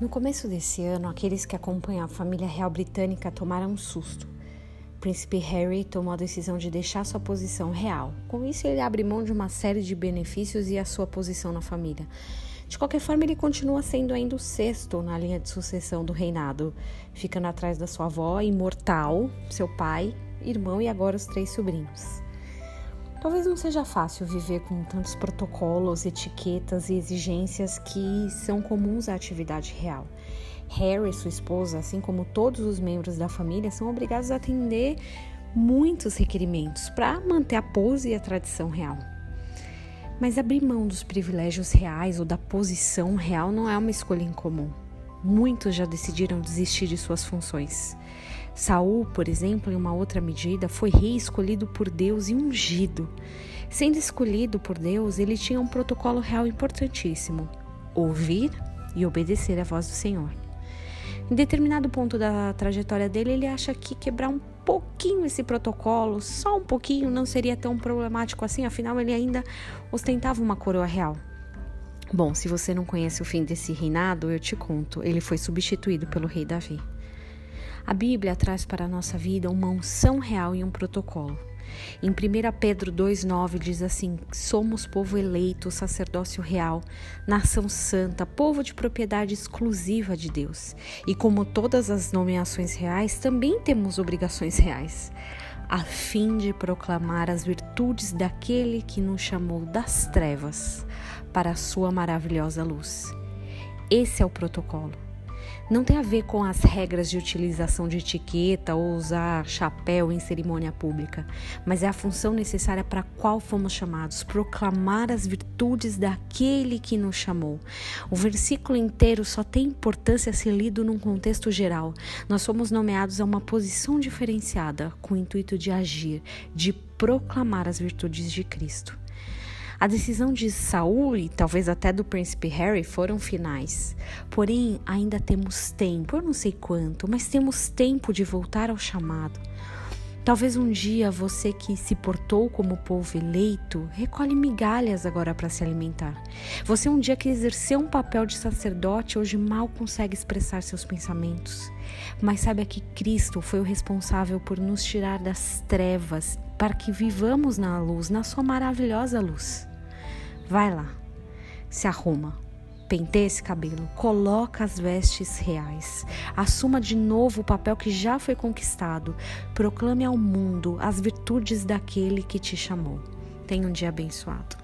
No começo desse ano, aqueles que acompanham a família real britânica tomaram um susto. O príncipe Harry tomou a decisão de deixar sua posição real. Com isso, ele abre mão de uma série de benefícios e a sua posição na família. De qualquer forma, ele continua sendo ainda o sexto na linha de sucessão do reinado, ficando atrás da sua avó imortal, seu pai, irmão e agora os três sobrinhos. Talvez não seja fácil viver com tantos protocolos, etiquetas e exigências que são comuns à atividade real. Harry e sua esposa, assim como todos os membros da família, são obrigados a atender muitos requerimentos para manter a pose e a tradição real. Mas abrir mão dos privilégios reais ou da posição real não é uma escolha incomum. Muitos já decidiram desistir de suas funções. Saul, por exemplo, em uma outra medida, foi rei escolhido por Deus e ungido. Sendo escolhido por Deus, ele tinha um protocolo real importantíssimo: ouvir e obedecer à voz do Senhor. Em determinado ponto da trajetória dele, ele acha que quebrar um pouquinho esse protocolo, só um pouquinho, não seria tão problemático assim, afinal ele ainda ostentava uma coroa real. Bom, se você não conhece o fim desse reinado, eu te conto. Ele foi substituído pelo rei Davi. A Bíblia traz para a nossa vida uma unção real e um protocolo. Em 1 Pedro 2,9 diz assim: Somos povo eleito, sacerdócio real, nação santa, povo de propriedade exclusiva de Deus. E como todas as nomeações reais, também temos obrigações reais, a fim de proclamar as virtudes daquele que nos chamou das trevas para a sua maravilhosa luz. Esse é o protocolo não tem a ver com as regras de utilização de etiqueta ou usar chapéu em cerimônia pública, mas é a função necessária para a qual fomos chamados, proclamar as virtudes daquele que nos chamou. O versículo inteiro só tem importância se lido num contexto geral. Nós somos nomeados a uma posição diferenciada com o intuito de agir, de proclamar as virtudes de Cristo. A decisão de Saul e talvez até do príncipe Harry foram finais. Porém, ainda temos tempo, eu não sei quanto, mas temos tempo de voltar ao chamado. Talvez um dia você que se portou como povo eleito recolhe migalhas agora para se alimentar. Você um dia que exerceu um papel de sacerdote hoje mal consegue expressar seus pensamentos. Mas saiba que Cristo foi o responsável por nos tirar das trevas para que vivamos na luz, na sua maravilhosa luz. Vai lá, se arruma, penteia esse cabelo, coloca as vestes reais, assuma de novo o papel que já foi conquistado, proclame ao mundo as virtudes daquele que te chamou. Tenha um dia abençoado.